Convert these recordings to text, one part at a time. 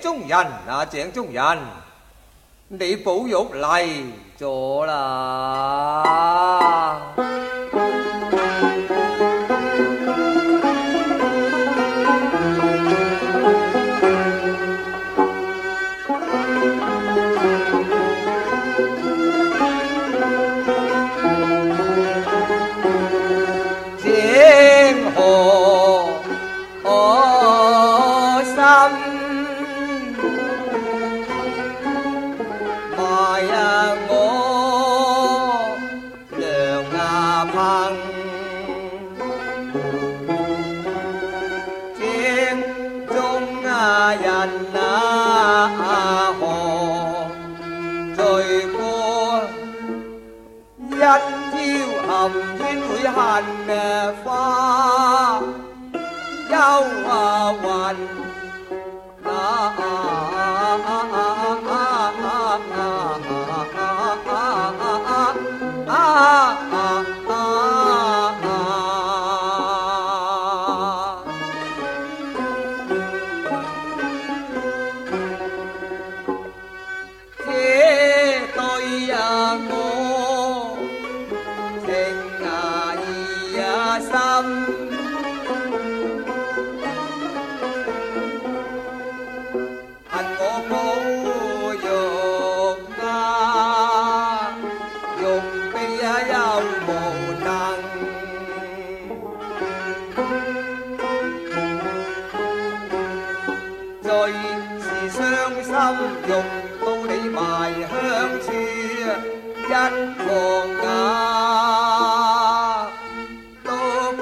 中人，啊，井中人，你保玉嚟咗啦！mặn chiến trung dành hồ trời mưa dân chiêu hồng trên núi hành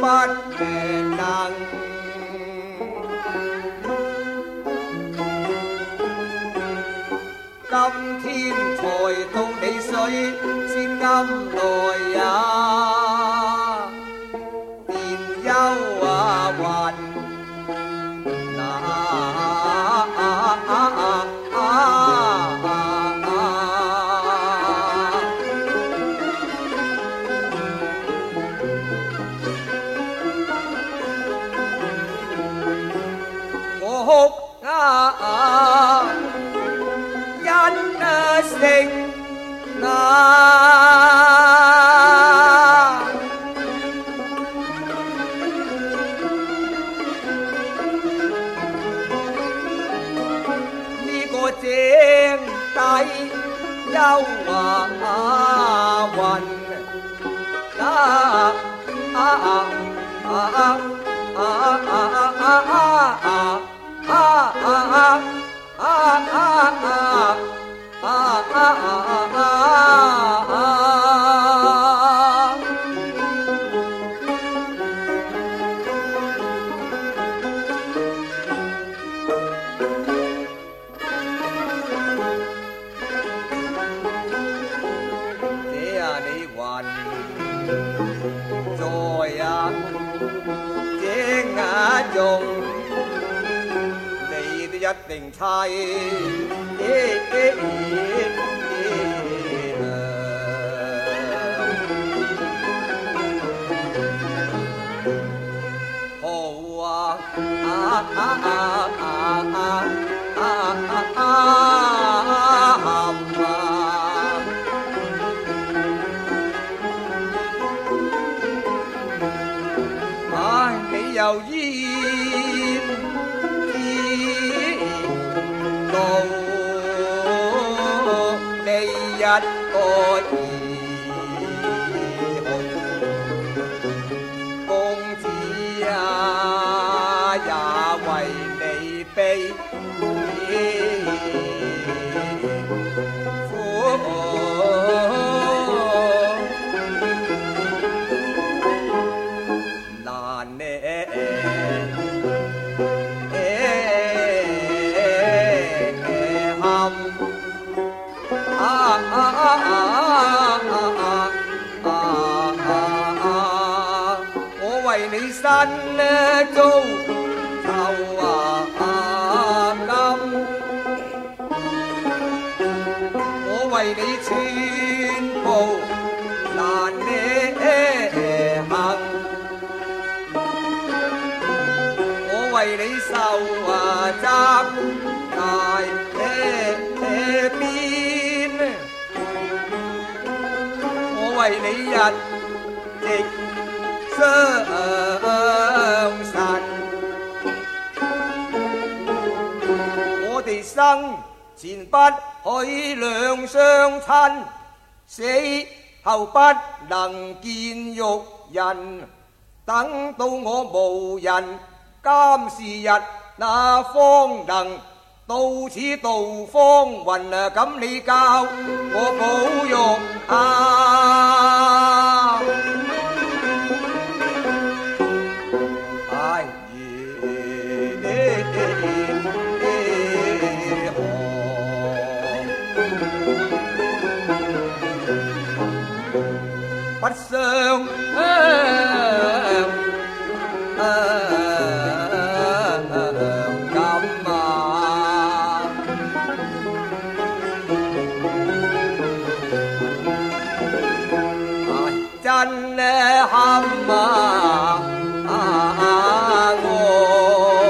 bất đề năng Tâm thiên phổi không đầy sơi Xin tâm tội áo 跳舞啊！think I is. Yeah, yeah, eh. dân tôi 我为你寸步难行，我为你受啊我为你日。生前不许两相亲，死后不能见玉人。等到我无人监视日，那方能到此道芳魂。咁你教我保玉啊！奈何啊！我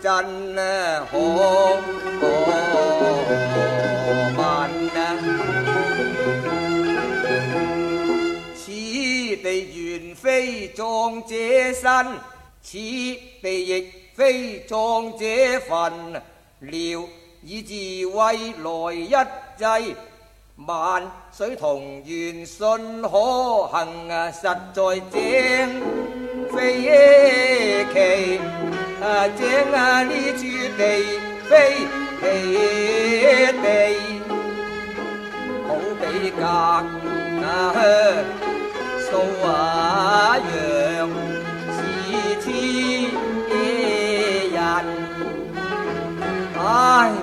真何苦闷啊！此地原非葬者身，此地亦非葬者坟，聊以自未来一世。万水同源，信可行啊！实在正非奇啊！正啊呢处地非奇地，好比隔那乡，数一样是天人。唉，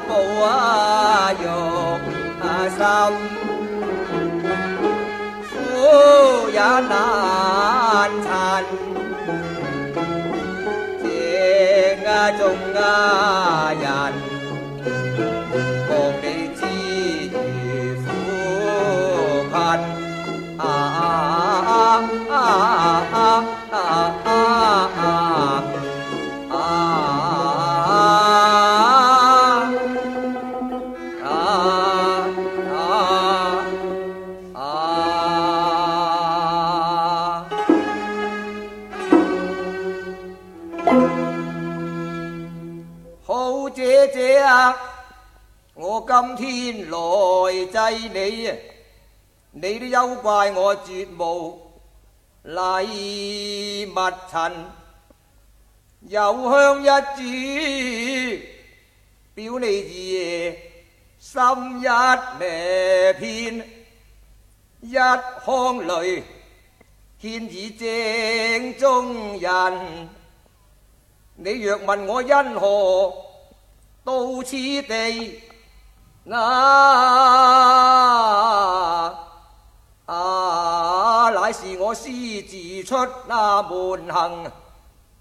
步啊！难，苦也难缠，这啊，中啊。今天来祭你啊！你都休怪我绝无礼物陈，有香一柱表你二爷心一片，一腔泪献以正中人。你若问我因何到此地？啊啊！乃是我私自出那门行，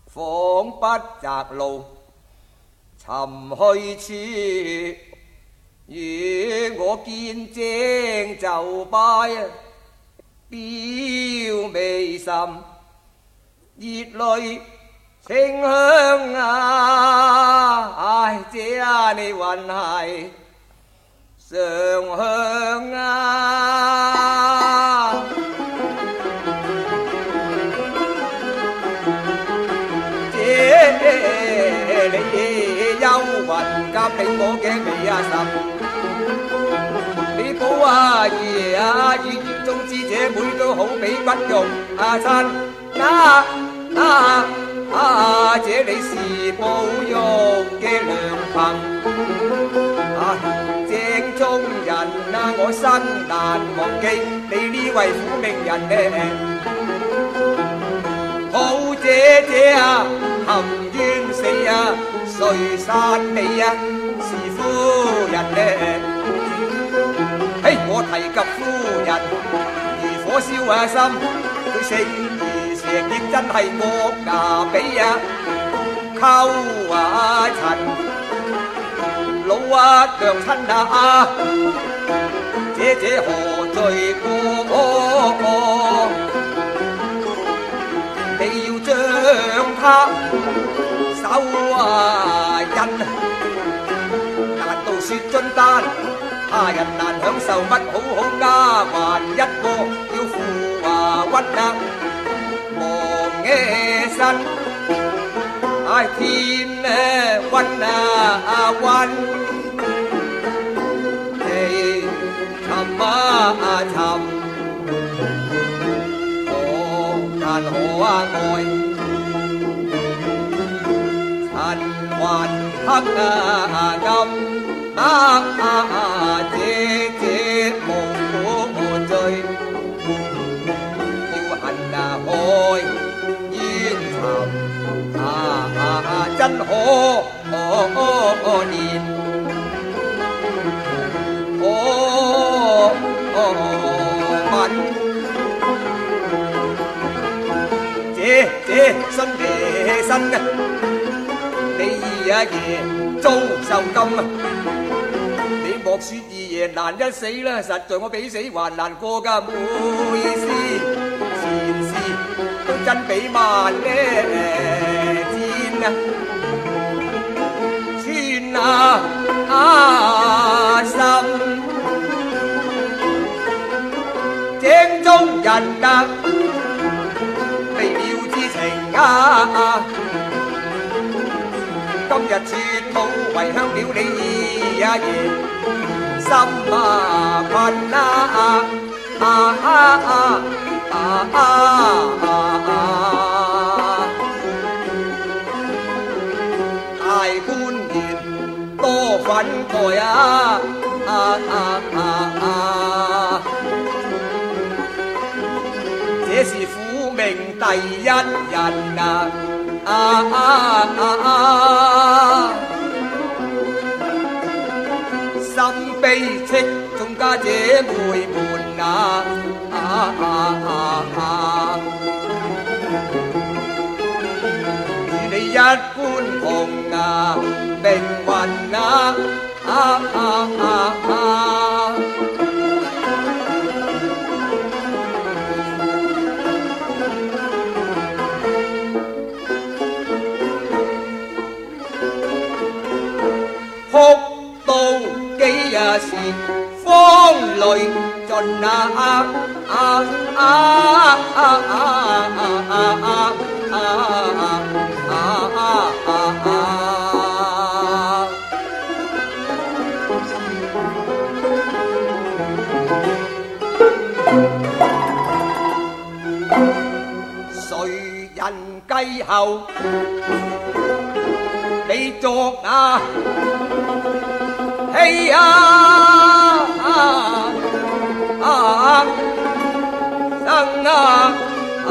访不择路寻去处。若我见正就拜，表微甚热泪清香啊！唉，这你运系？上香啊！这里幽云夹起我颈眉啊神，你保阿爷啊！语言中之姐妹都好比骨肉啊亲啊啊啊！这里是保玉嘅良朋啊。我生难忘记你呢位苦命人呢，好姐姐啊，含冤死啊，谁杀你啊？是夫人呢。嘿，我提及夫人，如火烧啊心，佢死如蛇坚，真系国牙比呀，沟啊尘，老啊，娘亲啊啊！姐这何罪过？你要将他手啊！印，难道说尽奸，他人难享受乜好好奸，还一个要负还屈啊，忙唉身，哎天啊！万啊万！马沉，可叹可爱？尘寰黑啊暗，啊这梦醉，要恨啊爱冤沉，啊真可一夜遭受金，你莫说二爷难一死啦，实在我比死还难过噶，每思前事都真比万呢煎啊！穿啊啊心，天中人格，微妙之情啊！啊！日切土为香了，你也然心啊困啊啊啊啊啊！啊啊！大官人多款待啊啊啊啊！这是苦命第一人啊啊啊啊！心悲戚，众家姐妹们啊，与你一般同啊命运啊。是风雷震啊！谁人继后？你作啊！哎呀！啊啊啊！上啊啊！